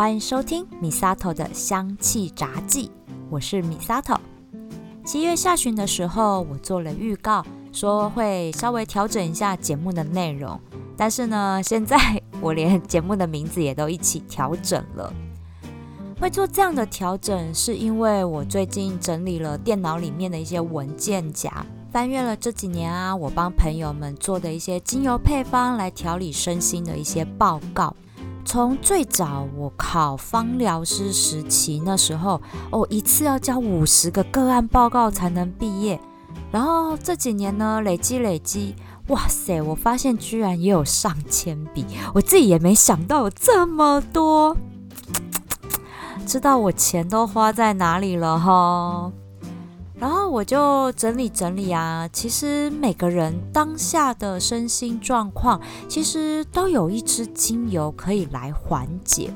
欢迎收听米萨头的香气杂记，我是米萨头。七月下旬的时候，我做了预告，说会稍微调整一下节目的内容，但是呢，现在我连节目的名字也都一起调整了。会做这样的调整，是因为我最近整理了电脑里面的一些文件夹，翻阅了这几年啊，我帮朋友们做的一些精油配方来调理身心的一些报告。从最早我考芳疗师时期那时候，哦，一次要交五十个个案报告才能毕业，然后这几年呢，累积累积，哇塞，我发现居然也有上千笔，我自己也没想到有这么多。知道我钱都花在哪里了哈，然后我就整理整理啊。其实每个人当下的身心状况，其实都有一支精油可以来缓解。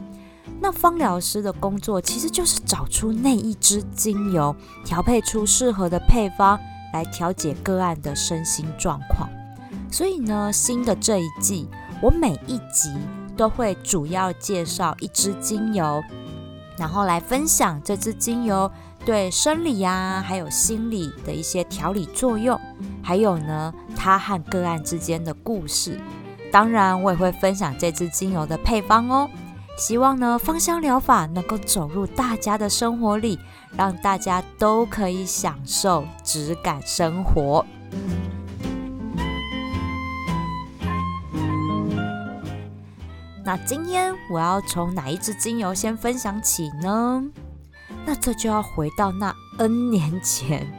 那芳疗师的工作其实就是找出那一支精油，调配出适合的配方来调节个案的身心状况。所以呢，新的这一季，我每一集都会主要介绍一支精油。然后来分享这支精油对生理呀，还有心理的一些调理作用，还有呢，它和个案之间的故事。当然，我也会分享这支精油的配方哦。希望呢，芳香疗法能够走入大家的生活里，让大家都可以享受质感生活。那今天我要从哪一支精油先分享起呢？那这就要回到那 N 年前，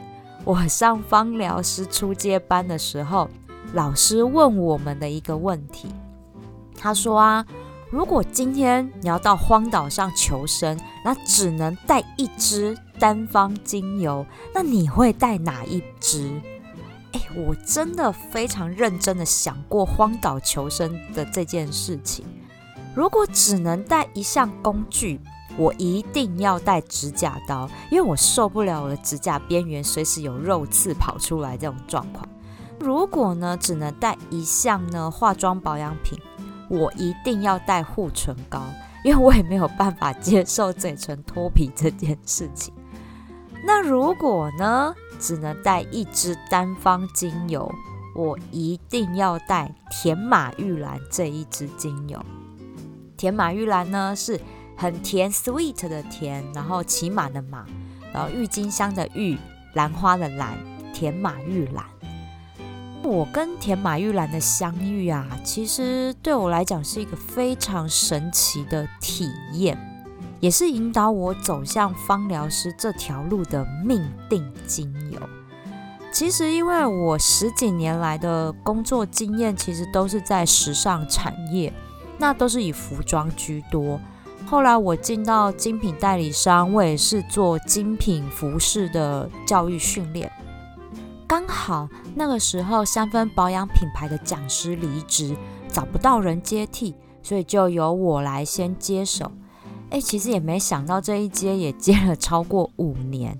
我上芳疗师初阶班的时候，老师问我们的一个问题。他说啊，如果今天你要到荒岛上求生，那只能带一支单方精油，那你会带哪一支？哎，我真的非常认真的想过荒岛求生的这件事情。如果只能带一项工具，我一定要带指甲刀，因为我受不了我的指甲边缘随时有肉刺跑出来这种状况。如果呢，只能带一项呢化妆保养品，我一定要带护唇膏，因为我也没有办法接受嘴唇脱皮这件事情。那如果呢，只能带一支单方精油，我一定要带甜马玉兰这一支精油。甜马玉兰呢是很甜，sweet 的甜，然后骑马的马，然后郁金香的郁，兰花的兰，甜马玉兰。我跟甜马玉兰的相遇啊，其实对我来讲是一个非常神奇的体验，也是引导我走向芳疗师这条路的命定精油。其实因为我十几年来的工作经验，其实都是在时尚产业。那都是以服装居多。后来我进到精品代理商，我也是做精品服饰的教育训练。刚好那个时候香氛保养品牌的讲师离职，找不到人接替，所以就由我来先接手。哎，其实也没想到这一接也接了超过五年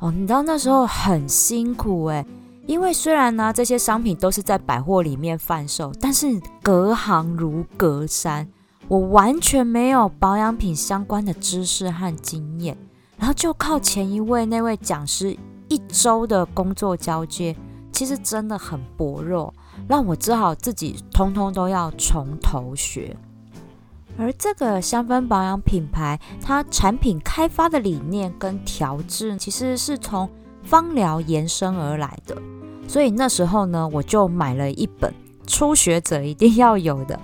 哦。你知道那时候很辛苦哎。因为虽然呢，这些商品都是在百货里面贩售，但是隔行如隔山，我完全没有保养品相关的知识和经验，然后就靠前一位那位讲师一周的工作交接，其实真的很薄弱，让我只好自己通通都要从头学。而这个香氛保养品牌，它产品开发的理念跟调制，其实是从芳疗延伸而来的。所以那时候呢，我就买了一本初学者一定要有的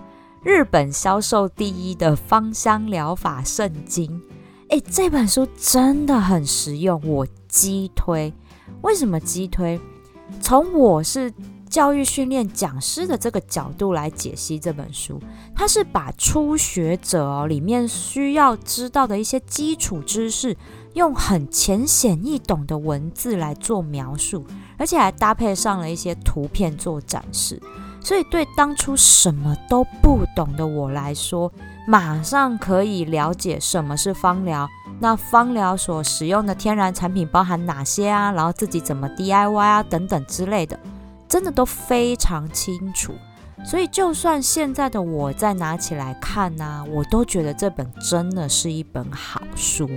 日本销售第一的芳香疗法圣经。诶，这本书真的很实用，我激推。为什么激推？从我是教育训练讲师的这个角度来解析这本书，它是把初学者哦里面需要知道的一些基础知识，用很浅显易懂的文字来做描述。而且还搭配上了一些图片做展示，所以对当初什么都不懂的我来说，马上可以了解什么是芳疗，那芳疗所使用的天然产品包含哪些啊？然后自己怎么 DIY 啊等等之类的，真的都非常清楚。所以就算现在的我再拿起来看呢，我都觉得这本真的是一本好书。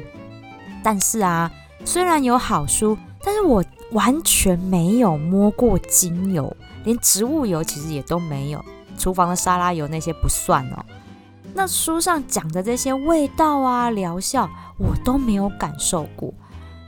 但是啊，虽然有好书，但是我完全没有摸过精油，连植物油其实也都没有，厨房的沙拉油那些不算哦。那书上讲的这些味道啊、疗效，我都没有感受过。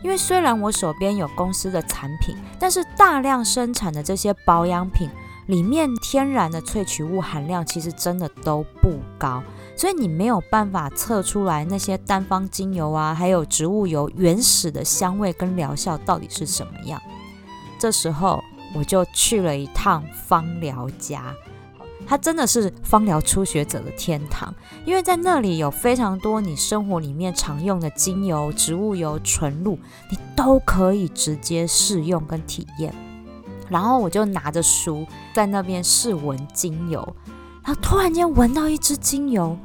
因为虽然我手边有公司的产品，但是大量生产的这些保养品里面天然的萃取物含量其实真的都不高，所以你没有办法测出来那些单方精油啊，还有植物油原始的香味跟疗效到底是什么样。这时候我就去了一趟芳疗家。它真的是芳疗初学者的天堂，因为在那里有非常多你生活里面常用的精油、植物油、纯露，你都可以直接试用跟体验。然后我就拿着书在那边试闻精油，然后突然间闻到一支精油，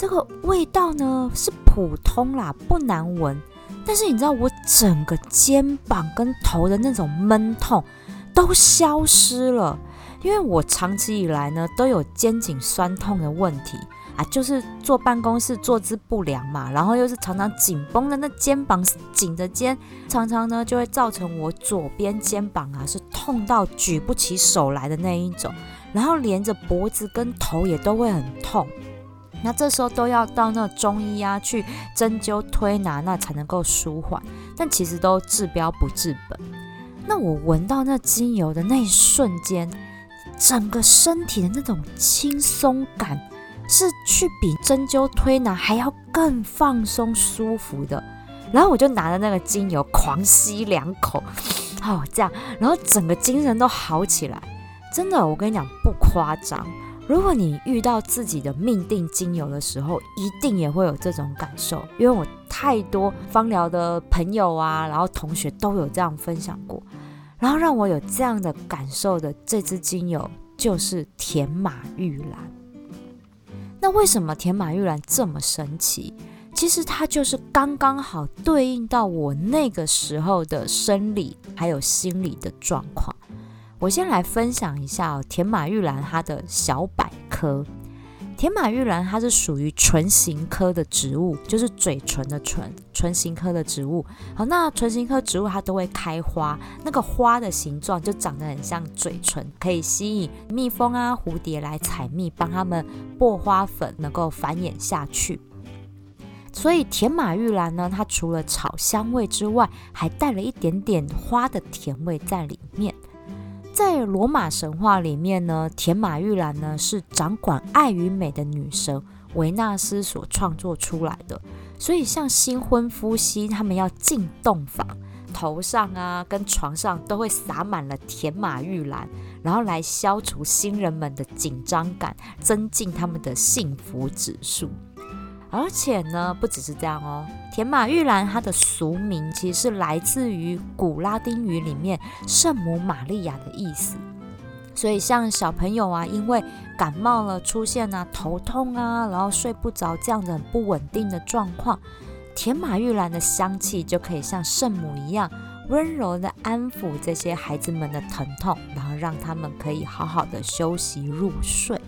这个味道呢是普通啦，不难闻，但是你知道我整个肩膀跟头的那种闷痛都消失了。因为我长期以来呢都有肩颈酸痛的问题啊，就是坐办公室坐姿不良嘛，然后又是常常紧绷的那肩膀紧着肩，常常呢就会造成我左边肩膀啊是痛到举不起手来的那一种，然后连着脖子跟头也都会很痛，那这时候都要到那中医啊去针灸推拿那才能够舒缓，但其实都治标不治本。那我闻到那精油的那一瞬间。整个身体的那种轻松感，是去比针灸推拿还要更放松舒服的。然后我就拿着那个精油狂吸两口，哦，这样，然后整个精神都好起来。真的，我跟你讲不夸张。如果你遇到自己的命定精油的时候，一定也会有这种感受。因为我太多芳疗的朋友啊，然后同学都有这样分享过。然后让我有这样的感受的这支精油就是甜马玉兰。那为什么甜马玉兰这么神奇？其实它就是刚刚好对应到我那个时候的生理还有心理的状况。我先来分享一下哦，甜马玉兰它的小百科。甜马玉兰它是属于唇形科的植物，就是嘴唇的唇，唇形科的植物。好，那唇形科植物它都会开花，那个花的形状就长得很像嘴唇，可以吸引蜜蜂啊、蝴蝶来采蜜，帮它们播花粉，能够繁衍下去。所以甜马玉兰呢，它除了草香味之外，还带了一点点花的甜味在里面。在罗马神话里面呢，田马玉兰呢是掌管爱与美的女神维纳斯所创作出来的。所以像新婚夫妻，他们要进洞房，头上啊跟床上都会撒满了田马玉兰，然后来消除新人们的紧张感，增进他们的幸福指数。而且呢，不只是这样哦，甜马玉兰它的俗名其实是来自于古拉丁语里面圣母玛利亚的意思。所以像小朋友啊，因为感冒了出现啊头痛啊，然后睡不着这样的很不稳定的状况，甜马玉兰的香气就可以像圣母一样温柔的安抚这些孩子们的疼痛，然后让他们可以好好的休息入睡。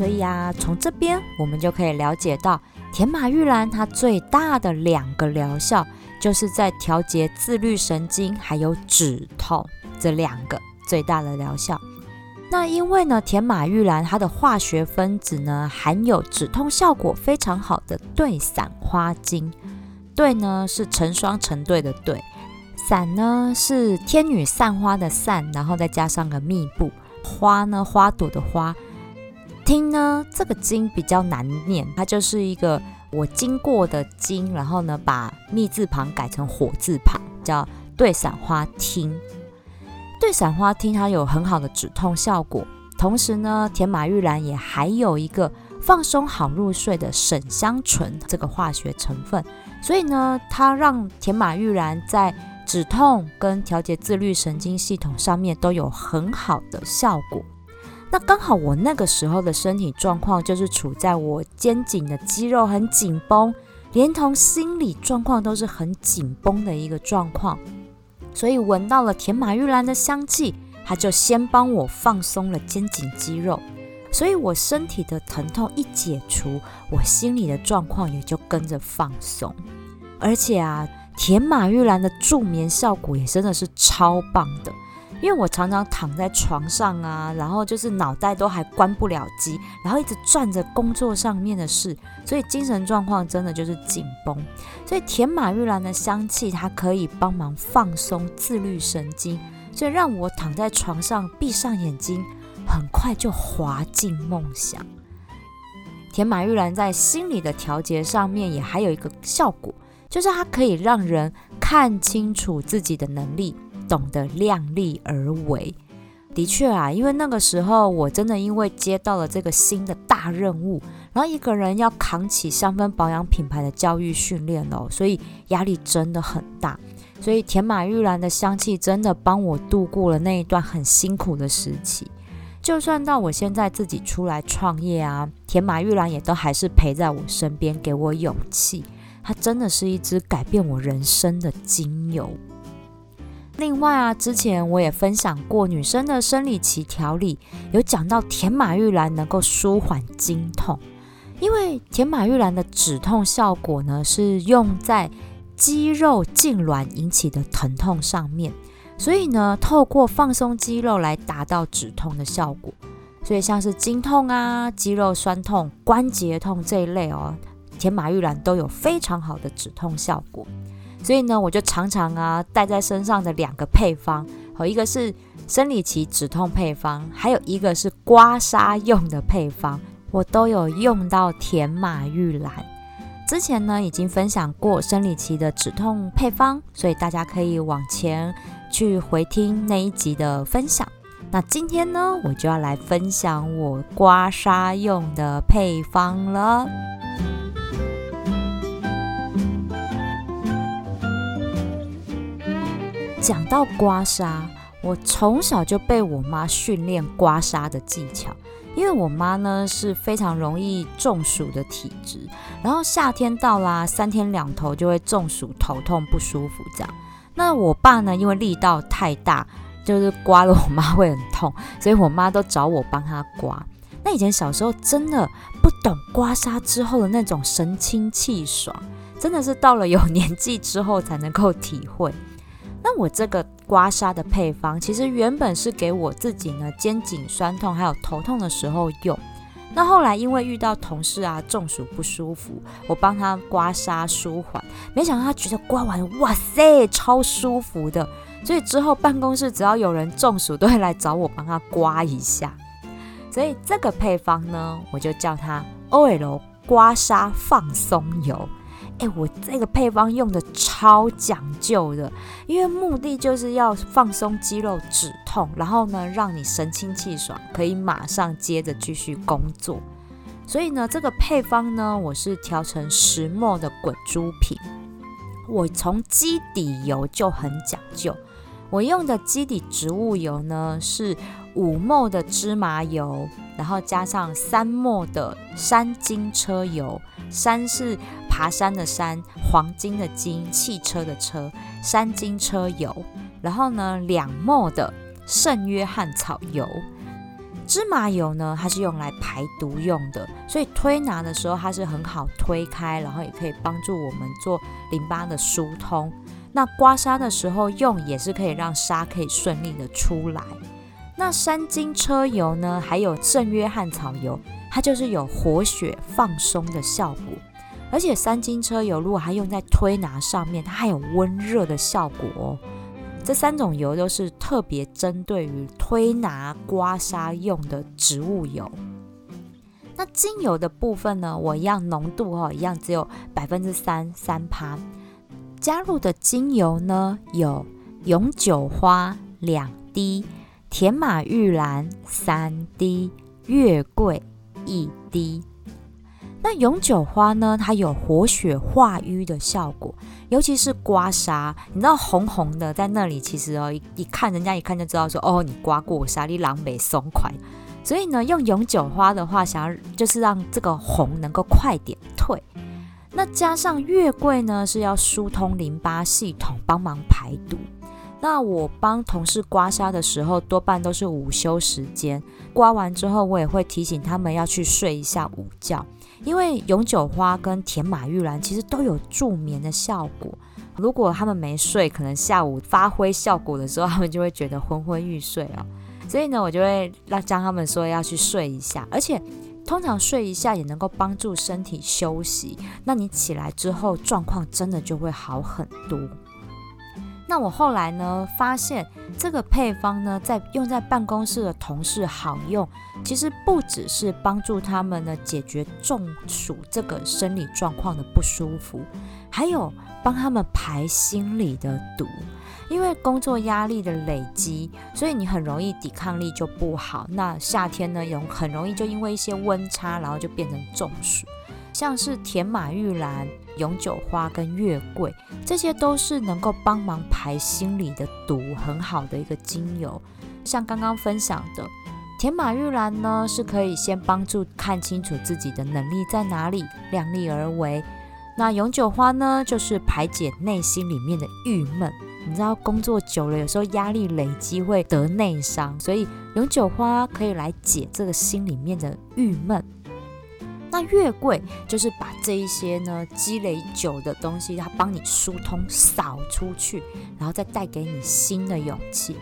所以啊，从这边我们就可以了解到，甜马玉兰它最大的两个疗效，就是在调节自律神经还有止痛这两个最大的疗效。那因为呢，甜马玉兰它的化学分子呢，含有止痛效果非常好的对伞花精。对呢是成双成对的对，伞呢是天女散花的散，然后再加上个密布，花呢花朵的花。听呢，这个经比较难念，它就是一个我经过的经，然后呢把密字旁改成火字旁，叫对伞花听。对伞花听它有很好的止痛效果，同时呢，甜马玉兰也还有一个放松好入睡的沈香醇这个化学成分，所以呢，它让甜马玉兰在止痛跟调节自律神经系统上面都有很好的效果。那刚好我那个时候的身体状况就是处在我肩颈的肌肉很紧绷，连同心理状况都是很紧绷的一个状况。所以闻到了甜马玉兰的香气，它就先帮我放松了肩颈肌肉，所以我身体的疼痛一解除，我心里的状况也就跟着放松。而且啊，甜马玉兰的助眠效果也真的是超棒的。因为我常常躺在床上啊，然后就是脑袋都还关不了机，然后一直转着工作上面的事，所以精神状况真的就是紧绷。所以甜马玉兰的香气，它可以帮忙放松自律神经，所以让我躺在床上闭上眼睛，很快就滑进梦想。甜马玉兰在心理的调节上面也还有一个效果，就是它可以让人看清楚自己的能力。懂得量力而为，的确啊，因为那个时候我真的因为接到了这个新的大任务，然后一个人要扛起香氛保养品牌的教育训练哦，所以压力真的很大。所以甜马玉兰的香气真的帮我度过了那一段很辛苦的时期。就算到我现在自己出来创业啊，甜马玉兰也都还是陪在我身边，给我勇气。它真的是一支改变我人生的精油。另外啊，之前我也分享过女生的生理期调理，有讲到甜马玉兰能够舒缓经痛，因为甜马玉兰的止痛效果呢是用在肌肉痉挛引起的疼痛上面，所以呢透过放松肌肉来达到止痛的效果。所以像是经痛啊、肌肉酸痛、关节痛这一类哦，甜马玉兰都有非常好的止痛效果。所以呢，我就常常啊带在身上的两个配方，和一个是生理期止痛配方，还有一个是刮痧用的配方，我都有用到甜马玉兰。之前呢已经分享过生理期的止痛配方，所以大家可以往前去回听那一集的分享。那今天呢，我就要来分享我刮痧用的配方了。讲到刮痧，我从小就被我妈训练刮痧的技巧。因为我妈呢是非常容易中暑的体质，然后夏天到啦，三天两头就会中暑、头痛不舒服这样。那我爸呢，因为力道太大，就是刮了我妈会很痛，所以我妈都找我帮她刮。那以前小时候真的不懂刮痧之后的那种神清气爽，真的是到了有年纪之后才能够体会。那我这个刮痧的配方，其实原本是给我自己呢肩颈酸痛还有头痛的时候用。那后来因为遇到同事啊中暑不舒服，我帮他刮痧舒缓，没想到他觉得刮完哇塞超舒服的，所以之后办公室只要有人中暑，都会来找我帮他刮一下。所以这个配方呢，我就叫它 OL 刮痧放松油。哎，我这个配方用的超讲究的，因为目的就是要放松肌肉、止痛，然后呢，让你神清气爽，可以马上接着继续工作。所以呢，这个配方呢，我是调成石墨的滚珠瓶。我从基底油就很讲究，我用的基底植物油呢是五墨的芝麻油，然后加上三墨的山金车油，山是。爬山的山，黄金的金，汽车的车，山金车油。然后呢，两墨的圣约翰草油，芝麻油呢，它是用来排毒用的，所以推拿的时候它是很好推开，然后也可以帮助我们做淋巴的疏通。那刮痧的时候用也是可以让痧可以顺利的出来。那山金车油呢，还有圣约翰草油，它就是有活血放松的效果。而且三金车油如果还用在推拿上面，它还有温热的效果哦。这三种油都是特别针对于推拿、刮痧用的植物油。那精油的部分呢，我一样浓度哦，一样只有百分之三三趴。加入的精油呢，有永久花两滴，甜马玉兰三滴，月桂一滴。那永久花呢？它有活血化瘀的效果，尤其是刮痧，你知道红红的在那里，其实哦一一看人家一看就知道说哦你刮过痧，你狼狈松快。所以呢，用永久花的话，想要就是让这个红能够快点退。那加上月桂呢，是要疏通淋巴系统，帮忙排毒。那我帮同事刮痧的时候，多半都是午休时间，刮完之后，我也会提醒他们要去睡一下午觉，因为永久花跟甜马玉兰其实都有助眠的效果。如果他们没睡，可能下午发挥效果的时候，他们就会觉得昏昏欲睡啊。所以呢，我就会让将他们说要去睡一下，而且通常睡一下也能够帮助身体休息。那你起来之后，状况真的就会好很多。那我后来呢，发现这个配方呢，在用在办公室的同事好用，其实不只是帮助他们呢解决中暑这个生理状况的不舒服，还有帮他们排心理的毒。因为工作压力的累积，所以你很容易抵抗力就不好。那夏天呢，容很容易就因为一些温差，然后就变成中暑。像是甜马玉兰。永久花跟月桂，这些都是能够帮忙排心里的毒很好的一个精油。像刚刚分享的甜马玉兰呢，是可以先帮助看清楚自己的能力在哪里，量力而为。那永久花呢，就是排解内心里面的郁闷。你知道工作久了，有时候压力累积会得内伤，所以永久花可以来解这个心里面的郁闷。那月桂就是把这一些呢积累久的东西，它帮你疏通扫出去，然后再带给你新的勇气。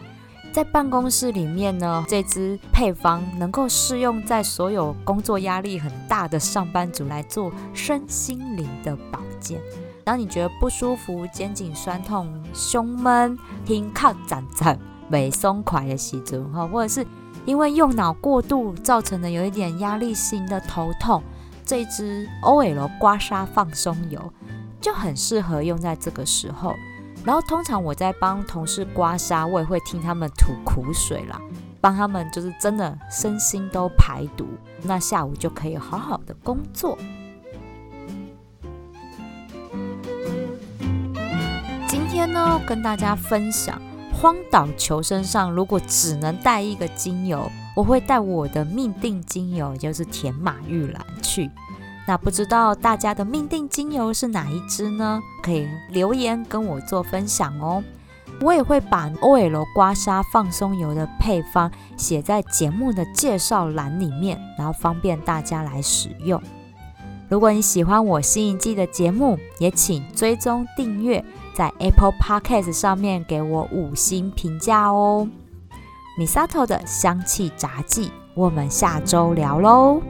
在办公室里面呢，这支配方能够适用在所有工作压力很大的上班族来做身心灵的保健。当你觉得不舒服、肩颈酸痛、胸闷、听靠攒攒、没松快的时阵哈，或者是因为用脑过度造成的有一点压力型的头痛。这支 OL 刮痧放松油就很适合用在这个时候。然后通常我在帮同事刮痧，我也会听他们吐苦水啦，帮他们就是真的身心都排毒，那下午就可以好好的工作。今天呢，跟大家分享荒岛求生上，如果只能带一个精油。我会带我的命定精油，就是甜马玉兰去。那不知道大家的命定精油是哪一支呢？可以留言跟我做分享哦。我也会把 OL 刮痧放松油的配方写在节目的介绍栏里面，然后方便大家来使用。如果你喜欢我新一季的节目，也请追踪订阅，在 Apple Podcast 上面给我五星评价哦。米萨头的香气杂技，我们下周聊喽。